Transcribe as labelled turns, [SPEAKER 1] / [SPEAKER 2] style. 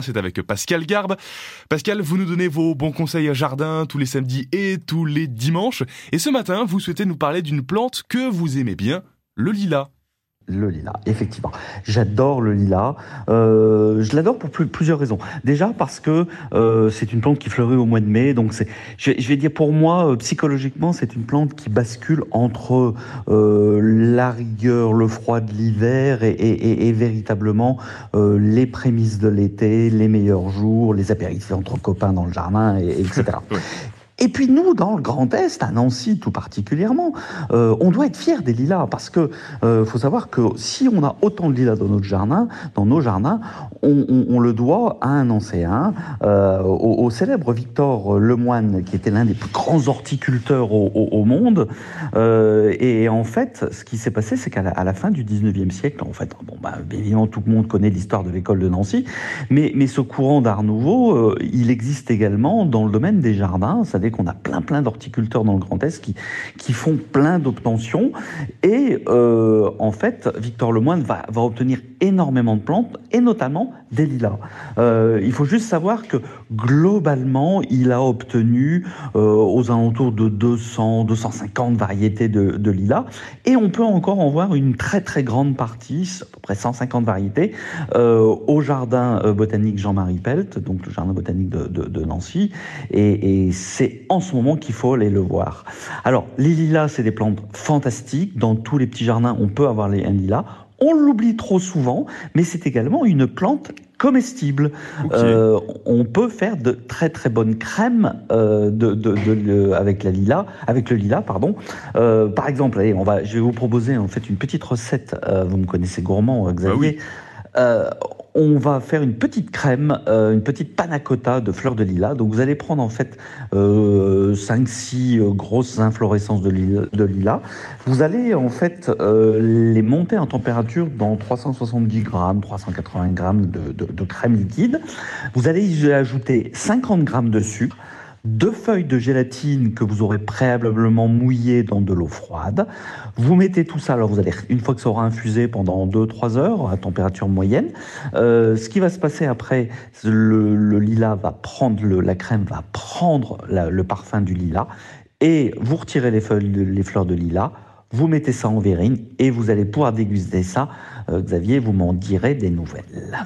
[SPEAKER 1] C'est avec Pascal Garbe. Pascal, vous nous donnez vos bons conseils à jardin tous les samedis et tous les dimanches. Et ce matin, vous souhaitez nous parler d'une plante que vous aimez bien, le lilas.
[SPEAKER 2] Le lilas, effectivement. J'adore le lilas. Euh, je l'adore pour plusieurs raisons. Déjà parce que euh, c'est une plante qui fleurit au mois de mai. Donc c'est, je, vais dire pour moi, euh, psychologiquement, c'est une plante qui bascule entre la rigueur, le froid de l'hiver et, véritablement les prémices de l'été, les meilleurs jours, les apéritifs entre copains dans le jardin, et, etc. Et puis nous, dans le Grand Est, à Nancy tout particulièrement, euh, on doit être fiers des lilas parce que euh, faut savoir que si on a autant de lilas dans notre jardin, dans nos jardins, on, le doit à un ancien, euh, au, célèbre Victor Lemoine, qui était l'un des plus grands horticulteurs au, monde. Euh, et en fait, ce qui s'est passé, c'est qu'à la, fin du 19e siècle, en fait, bon, bah, évidemment, tout le monde connaît l'histoire de l'école de Nancy, mais, mais ce courant d'art nouveau, euh, il existe également dans le domaine des jardins, qu'on a plein plein d'horticulteurs dans le Grand Est qui, qui font plein d'obtentions. Et euh, en fait, Victor Lemoine va, va obtenir énormément de plantes, et notamment des lilas. Euh, il faut juste savoir que globalement, il a obtenu euh, aux alentours de 200, 250 variétés de, lilas, et on peut encore en voir une très très grande partie, à peu près 150 variétés, au jardin botanique Jean-Marie Pelt, donc le jardin botanique de, Nancy, et c'est en ce moment qu'il faut aller le voir. Alors, les lilas, c'est des plantes fantastiques. Dans tous les petits jardins, on peut avoir les, un lilas. On l'oublie trop souvent, mais c'est également une plante comestible. Okay. Euh, on peut faire de très très bonnes crèmes euh, de, de, de, de, avec la lila, avec le lilas, pardon. Euh, par exemple, allez, on va, je vais vous proposer en fait une petite recette. Vous me connaissez gourmand, Xavier. Ah oui on va faire une petite crème, euh, une petite panna cotta de fleurs de lilas. Donc vous allez prendre en fait euh, 5-6 euh, grosses inflorescences de lilas, de lilas, Vous allez en fait euh, les monter en température dans 370 grammes, 380 grammes de, de, de crème liquide. Vous allez y ajouter 50 grammes de sucre deux feuilles de gélatine que vous aurez préalablement mouillées dans de l'eau froide. Vous mettez tout ça, alors vous allez, une fois que ça aura infusé pendant 2-3 heures à température moyenne, euh, ce qui va se passer après, le, lilas va prendre, la crème va prendre le parfum du lilas et vous retirez les, feuilles, les fleurs de lilas, vous mettez ça en verrine et vous allez pouvoir déguster ça. Euh, Xavier, vous m'en direz des nouvelles.